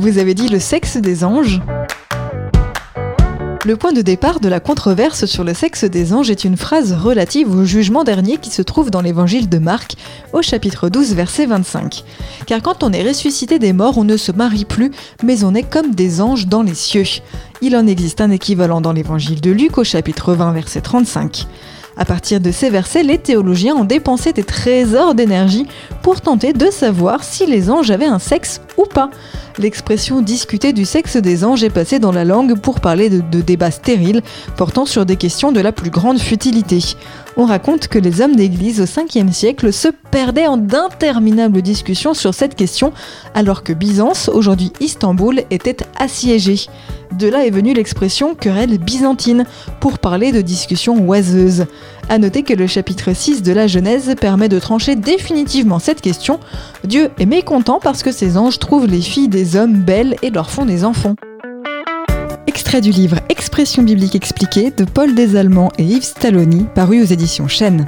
Vous avez dit le sexe des anges le point de départ de la controverse sur le sexe des anges est une phrase relative au jugement dernier qui se trouve dans l'évangile de Marc, au chapitre 12, verset 25. Car quand on est ressuscité des morts, on ne se marie plus, mais on est comme des anges dans les cieux. Il en existe un équivalent dans l'évangile de Luc, au chapitre 20, verset 35. À partir de ces versets, les théologiens ont dépensé des trésors d'énergie pour tenter de savoir si les anges avaient un sexe ou pas. L'expression discuter du sexe des anges est passée dans la langue pour parler de, de débats stériles portant sur des questions de la plus grande futilité. On raconte que les hommes d'église au 5e siècle se perdaient en d'interminables discussions sur cette question, alors que Byzance, aujourd'hui Istanbul, était assiégée. De là est venue l'expression querelle byzantine pour parler de discussions oiseuses. A noter que le chapitre 6 de la Genèse permet de trancher définitivement cette question. Dieu est mécontent parce que ses anges trouvent les filles des hommes belles et leur font des enfants. Extrait du livre Expression biblique expliquée de Paul Desallemands et Yves Stalloni, paru aux éditions Chênes.